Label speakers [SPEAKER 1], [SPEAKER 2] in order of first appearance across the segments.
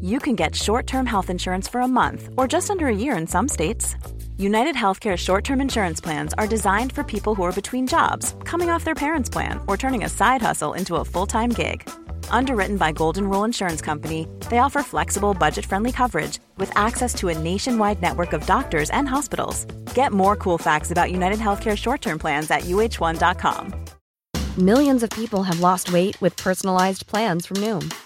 [SPEAKER 1] you can get short term health insurance for a month or just under a year in some states. United Healthcare short term insurance plans are designed for people who are between jobs, coming off their parents' plan, or turning a side hustle into a full time gig. Underwritten by Golden Rule Insurance Company, they offer flexible, budget friendly coverage with access to a nationwide network of doctors and hospitals. Get more cool facts about United Healthcare short term plans at uh1.com.
[SPEAKER 2] Millions of people have lost weight with personalized plans from Noom,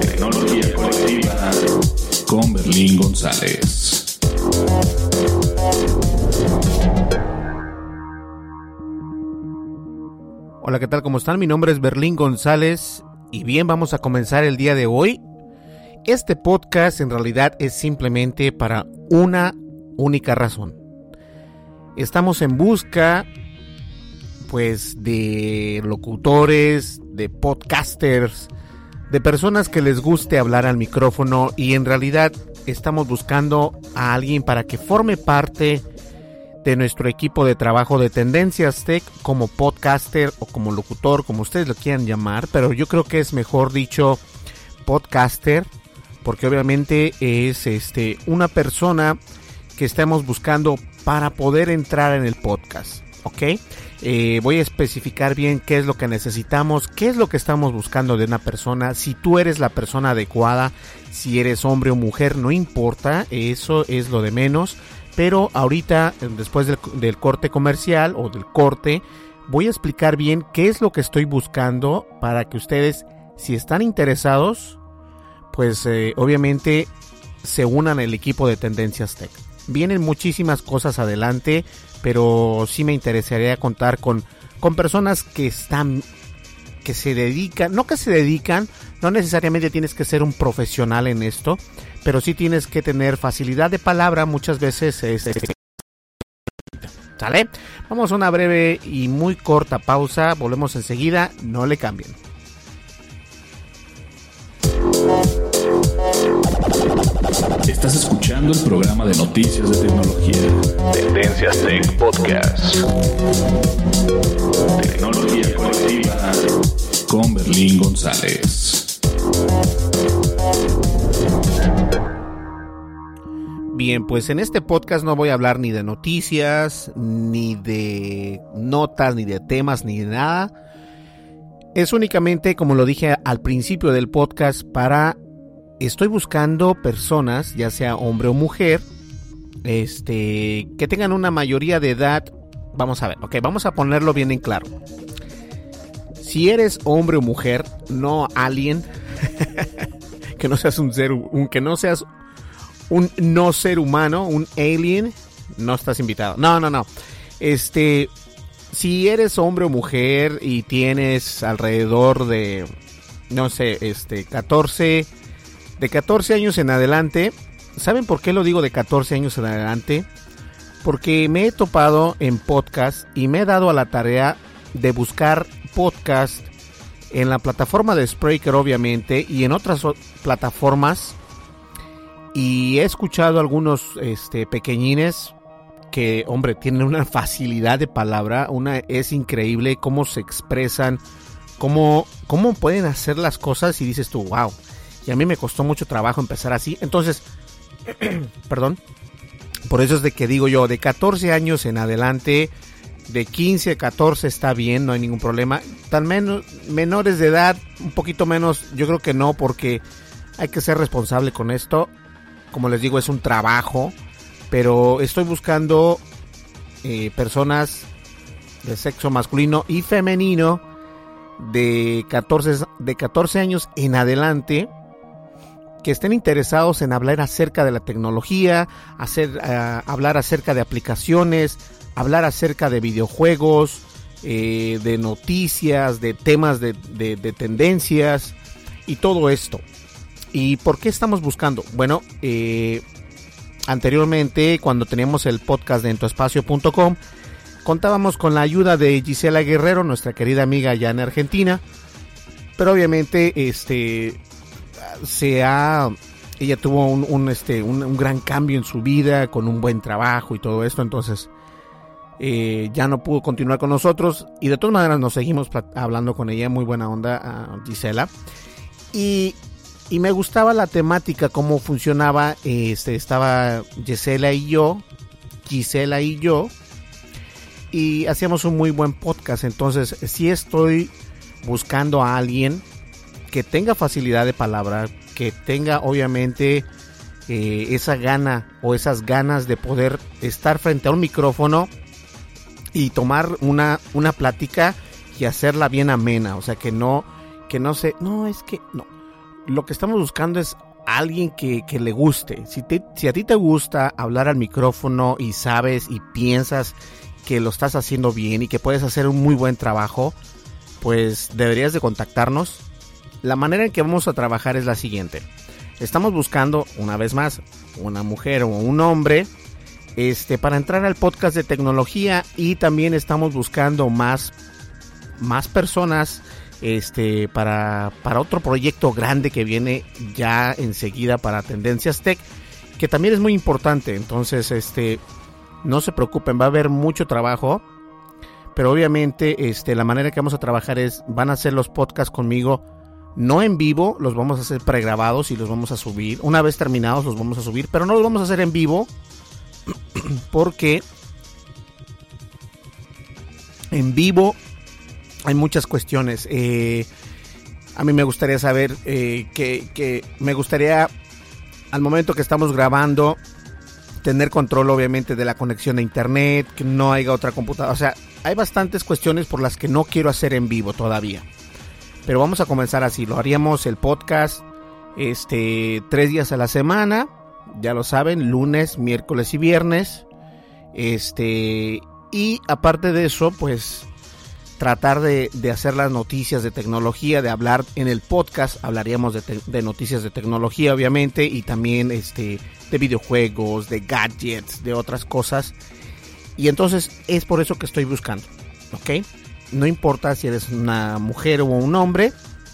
[SPEAKER 3] Tecnología con Berlín González.
[SPEAKER 4] Hola, ¿qué tal? ¿Cómo están? Mi nombre es Berlín González y bien, vamos a comenzar el día de hoy. Este podcast en realidad es simplemente para una única razón. Estamos en busca pues de locutores, de podcasters, de personas que les guste hablar al micrófono y en realidad estamos buscando a alguien para que forme parte de nuestro equipo de trabajo de Tendencias Tech como podcaster o como locutor, como ustedes lo quieran llamar, pero yo creo que es mejor dicho podcaster porque obviamente es este una persona que estamos buscando para poder entrar en el podcast, ¿ok? Eh, voy a especificar bien qué es lo que necesitamos, qué es lo que estamos buscando de una persona, si tú eres la persona adecuada, si eres hombre o mujer, no importa, eso es lo de menos, pero ahorita, después del, del corte comercial o del corte, voy a explicar bien qué es lo que estoy buscando para que ustedes, si están interesados, pues eh, obviamente se unan al equipo de Tendencias Tech. Vienen muchísimas cosas adelante, pero sí me interesaría contar con, con personas que están, que se dedican, no que se dedican, no necesariamente tienes que ser un profesional en esto, pero sí tienes que tener facilidad de palabra, muchas veces es... ¿Sale? Vamos a una breve y muy corta pausa, volvemos enseguida, no le cambien.
[SPEAKER 3] Estás escuchando el programa de noticias de tecnología. Tendencias Tech Podcast. Tecnología colectiva con Berlín González.
[SPEAKER 4] Bien, pues en este podcast no voy a hablar ni de noticias, ni de notas, ni de temas, ni de nada. Es únicamente, como lo dije al principio del podcast, para estoy buscando personas, ya sea hombre o mujer, este, que tengan una mayoría de edad. Vamos a ver, ok, vamos a ponerlo bien en claro. Si eres hombre o mujer, no alien, que no seas un ser, un, que no seas un no ser humano, un alien, no estás invitado. No, no, no. Este, si eres hombre o mujer y tienes alrededor de, no sé, este, 14, de 14 años en adelante, ¿saben por qué lo digo de 14 años en adelante? Porque me he topado en podcast y me he dado a la tarea de buscar podcast en la plataforma de Spreaker obviamente y en otras plataformas y he escuchado algunos este, pequeñines que, hombre, tienen una facilidad de palabra, una es increíble cómo se expresan, cómo, cómo pueden hacer las cosas y dices tú, wow. Y a mí me costó mucho trabajo empezar así. Entonces, perdón, por eso es de que digo yo, de 14 años en adelante, de 15 a 14 está bien, no hay ningún problema. Tan menos, menores de edad, un poquito menos, yo creo que no, porque hay que ser responsable con esto. Como les digo, es un trabajo pero estoy buscando eh, personas de sexo masculino y femenino de 14, de 14 años en adelante que estén interesados en hablar acerca de la tecnología, hacer, eh, hablar acerca de aplicaciones, hablar acerca de videojuegos, eh, de noticias, de temas de, de, tendencias y todo esto. ¿Y por qué estamos buscando? Bueno, eh, Anteriormente, cuando teníamos el podcast de entoespacio.com, contábamos con la ayuda de Gisela Guerrero, nuestra querida amiga allá en Argentina. Pero obviamente, este, se ha, ella tuvo un, este, un, gran cambio en su vida, con un buen trabajo y todo esto. Entonces, eh, ya no pudo continuar con nosotros. Y de todas maneras, nos seguimos hablando con ella, muy buena onda, Gisela. Y y me gustaba la temática, cómo funcionaba. Este, estaba Gisela y yo, Gisela y yo, y hacíamos un muy buen podcast. Entonces, si estoy buscando a alguien que tenga facilidad de palabra, que tenga obviamente eh, esa gana o esas ganas de poder estar frente a un micrófono y tomar una, una plática y hacerla bien amena. O sea, que no, que no se, no, es que, no lo que estamos buscando es alguien que, le guste. Si, si a ti te gusta hablar al micrófono y sabes y piensas que lo estás haciendo bien y que puedes hacer un muy buen trabajo, pues deberías de contactarnos. La manera en que vamos a trabajar es la siguiente. Estamos buscando, una vez más, una mujer o un hombre este, para entrar al podcast de tecnología y también estamos buscando más, más personas este, para, para otro proyecto grande que viene ya enseguida para Tendencias Tech, que también es muy importante. Entonces, este, no se preocupen, va a haber mucho trabajo. Pero obviamente, este, la manera que vamos a trabajar es, van a hacer los podcasts conmigo, no en vivo, los vamos a hacer pregrabados y los vamos a subir. Una vez terminados los vamos a subir, pero no los vamos a hacer en vivo porque en vivo hay muchas cuestiones. Eh, a mí me gustaría saber eh, que, me gustaría, al momento que estamos grabando, tener control obviamente de la conexión de internet, que no haya otra computadora. O sea, hay bastantes cuestiones por las que no quiero hacer en vivo todavía. Pero vamos a comenzar así. Lo haríamos el podcast este tres días a la semana. Ya lo saben, lunes, miércoles y viernes. Este. Y aparte de eso, pues tratar de, hacer las noticias de tecnología, de hablar en el podcast, hablaríamos de, noticias de tecnología obviamente y también este, de videojuegos, de gadgets, de otras cosas. Y entonces es por eso que estoy buscando, ¿ok? No importa si eres una mujer o un hombre,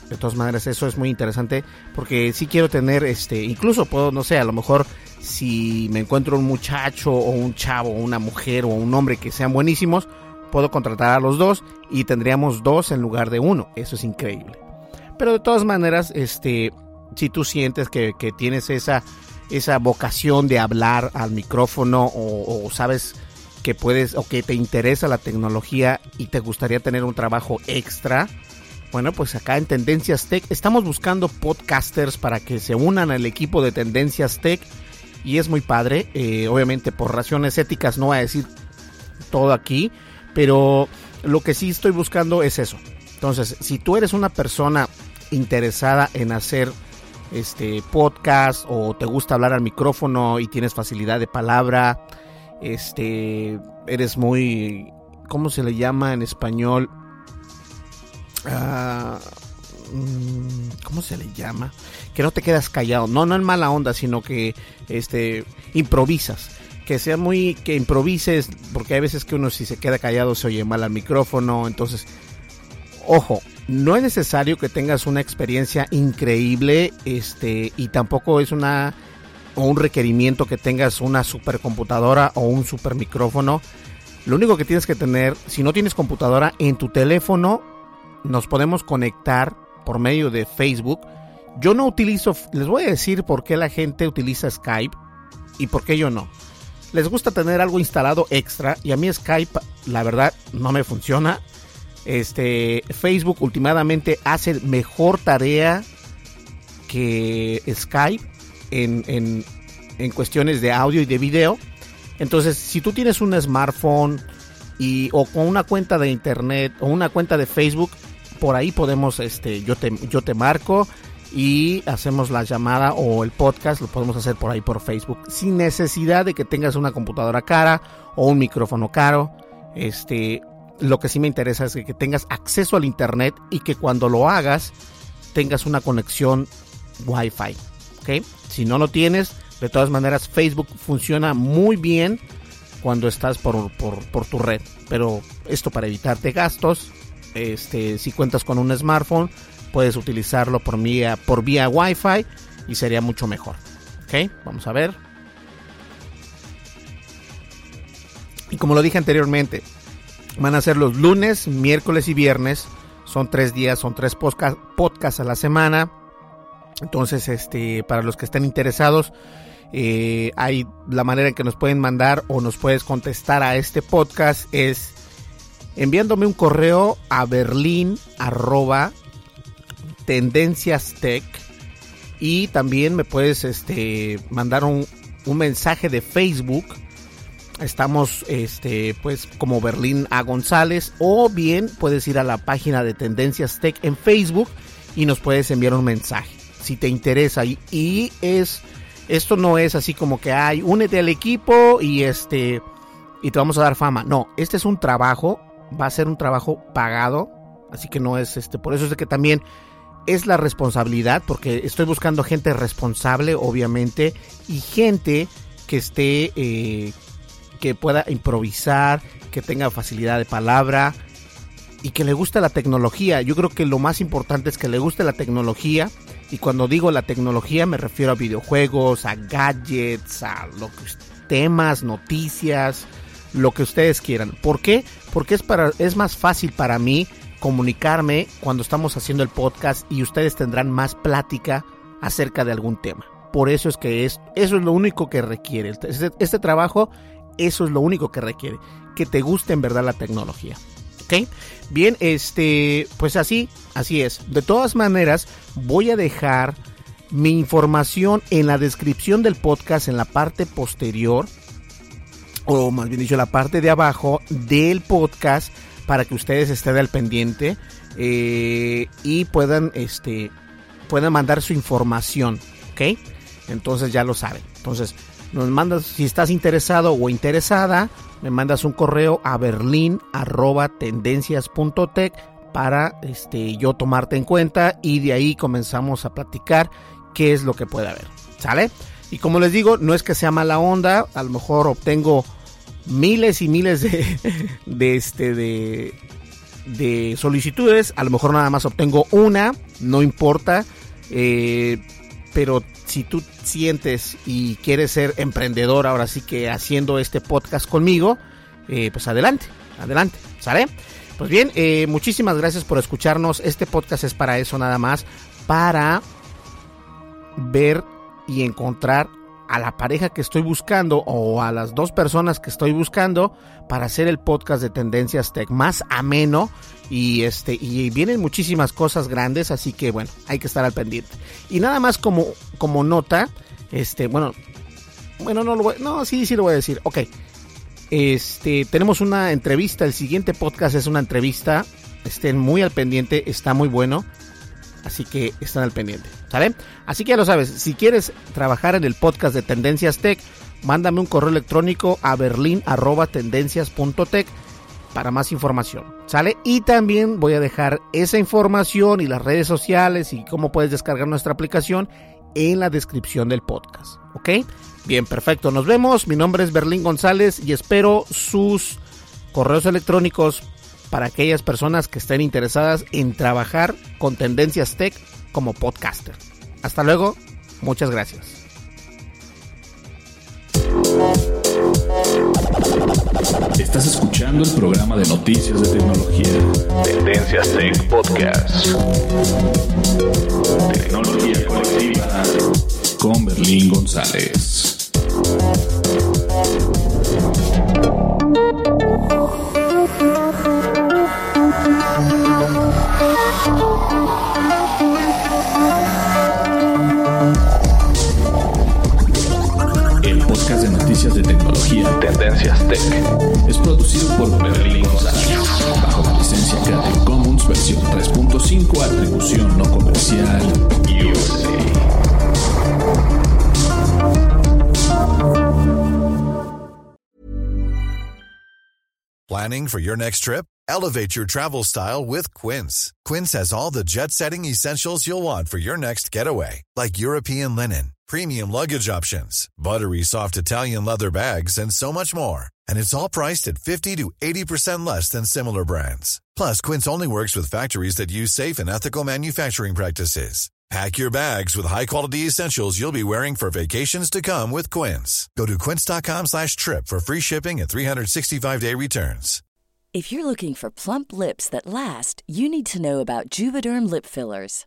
[SPEAKER 4] de todas maneras eso es muy interesante porque si quiero tener, este, incluso puedo, no sé, a lo mejor si me encuentro un muchacho o un chavo o una mujer o un hombre que sean buenísimos, puedo contratar a los dos y tendríamos dos en lugar de uno. Eso es increíble. Pero de todas maneras, este, si tú sientes que, tienes esa, esa vocación de hablar al micrófono o, sabes que puedes o que te interesa la tecnología y te gustaría tener un trabajo extra, bueno, pues acá en Tendencias Tech estamos buscando podcasters para que se unan al equipo de Tendencias Tech y es muy padre. Eh, obviamente por razones éticas no voy a decir todo aquí, pero lo que sí estoy buscando es eso. Entonces, si tú eres una persona interesada en hacer este podcast o te gusta hablar al micrófono y tienes facilidad de palabra, este eres muy ¿cómo se le llama en español? Ah, mm, ¿cómo se le llama? Que no te quedas callado, no no en mala onda, sino que este improvisas que sea muy, que improvises, porque hay veces que uno si se queda callado se oye mal al micrófono, entonces, ojo, no es necesario que tengas una experiencia increíble, este, y tampoco es una o un requerimiento que tengas una supercomputadora o un super micrófono. Lo único que tienes que tener, si no tienes computadora en tu teléfono, nos podemos conectar por medio de Facebook. Yo no utilizo, les voy a decir por qué la gente utiliza Skype y por qué yo no. Les gusta tener algo instalado extra y a mí Skype, la verdad, no me funciona. Este, Facebook últimamente hace mejor tarea que Skype en, en, en cuestiones de audio y de video. Entonces, si tú tienes un smartphone y, o con una cuenta de internet o una cuenta de Facebook, por ahí podemos, este, yo te, yo te marco y hacemos la llamada o el podcast, lo podemos hacer por ahí por Facebook, sin necesidad de que tengas una computadora cara o un micrófono caro. Este, lo que sí me interesa es que, tengas acceso al internet y que cuando lo hagas tengas una conexión Wi-Fi. Si no lo tienes, de todas maneras Facebook funciona muy bien cuando estás por, tu red. Pero esto para evitarte gastos, este, si cuentas con un smartphone, puedes utilizarlo por vía, por vía Wi-Fi y sería mucho mejor. ¿Ok? Vamos a ver. Y como lo dije anteriormente, Van a ser los lunes, miércoles y viernes. Son tres días, son tres podcasts a la semana. Entonces, este, para los que estén interesados, eh, hay la manera en que nos pueden mandar o nos puedes contestar a este podcast es enviándome un correo a berlín arroba tendencias tech y también me puedes este mandar un, un mensaje de Facebook. Estamos, este, pues, como Berlín a. González, o bien puedes ir a la página de Tendencias Tech en Facebook y nos puedes enviar un mensaje si te interesa. Y, es, esto no es así como que hay, únete al equipo y este, y te vamos a dar fama. No, este es un trabajo, va a ser un trabajo pagado, así que no es este, por eso es de que también es la responsabilidad, porque estoy buscando gente responsable, obviamente, y gente que esté eh, que pueda improvisar, que tenga facilidad de palabra y que le guste la tecnología. Yo creo que lo más importante es que le guste la tecnología. Y cuando digo la tecnología me refiero a videojuegos, a gadgets, a lo temas, noticias, lo que ustedes quieran. ¿Por qué? Porque es para es más fácil para mí comunicarme cuando estamos haciendo el podcast y ustedes tendrán más plática acerca de algún tema. Por eso es que es, eso es lo único que requiere. Este, este trabajo eso es lo único que requiere, que te guste en verdad la tecnología. ¿Ok? Bien, este, pues así, así es. De todas maneras, voy a dejar mi información en la descripción del podcast, en la parte posterior, o más bien dicho, la parte de abajo del podcast, para que ustedes estén al pendiente eh, y puedan, este, puedan mandar su información. ¿Ok? Entonces ya lo saben. Entonces, nos mandas, si estás interesado o interesada, me mandas un correo a berlin.tendencias.tech para este, yo tomarte en cuenta y de ahí comenzamos a platicar qué es lo que puede haber. ¿Sale? Y como les digo, no es que sea mala onda, a lo mejor obtengo miles y miles de, de, este, de, de solicitudes, a lo mejor nada más obtengo una, no importa, eh, pero si tú sientes y quieres ser emprendedor ahora sí que haciendo este podcast conmigo, eh, pues adelante, adelante, ¿sale? Pues bien, eh, muchísimas gracias por escucharnos. Este podcast es para eso nada más, para ver y encontrar a la pareja que estoy buscando o a las dos personas que estoy buscando para hacer el podcast de Tendencias Tech más ameno y este y vienen muchísimas cosas grandes, así que bueno, hay que estar al pendiente. Y nada más como como nota, este, bueno, bueno, no lo voy, no, sí, sí lo voy a decir. Ok. Este, tenemos una entrevista, el siguiente podcast es una entrevista. Estén muy al pendiente, está muy bueno. Así que están al pendiente, ¿sale? Así que ya lo sabes, si quieres trabajar en el podcast de Tendencias Tech, mándame un correo electrónico a berlin.tendencias.tech para más información, ¿sale? Y también voy a dejar esa información y las redes sociales y cómo puedes descargar nuestra aplicación en la descripción del podcast, ¿ok? Bien, perfecto, nos vemos. Mi nombre es Berlín González y espero sus correos electrónicos para aquellas personas que estén interesadas en trabajar con tendencias tech como podcaster. Hasta luego, muchas gracias.
[SPEAKER 3] Estás escuchando el programa de noticias de tecnología. Tendencias Tech Podcast. Tecnología colectiva con Berlín González. Tendencias Tech es producido por Berlín González bajo la licencia Creative Commons versión 3.5 atribución no comercial USA.
[SPEAKER 5] Planning for your next trip? Elevate your travel style with Quince. Quince has all the jet setting essentials you'll want for your next getaway, like European linen, premium luggage options, buttery soft Italian leather bags, and so much more. And it's all priced at 50 to 80% less than similar brands. Plus, Quince only works with factories that use safe and ethical manufacturing practices. Pack your bags with high-quality essentials you'll be wearing for vacations to come with Quince. Go to quince.com slash trip for free shipping and 365-day returns.
[SPEAKER 6] If you're looking for plump lips that last, you need to know about Juvederm lip fillers.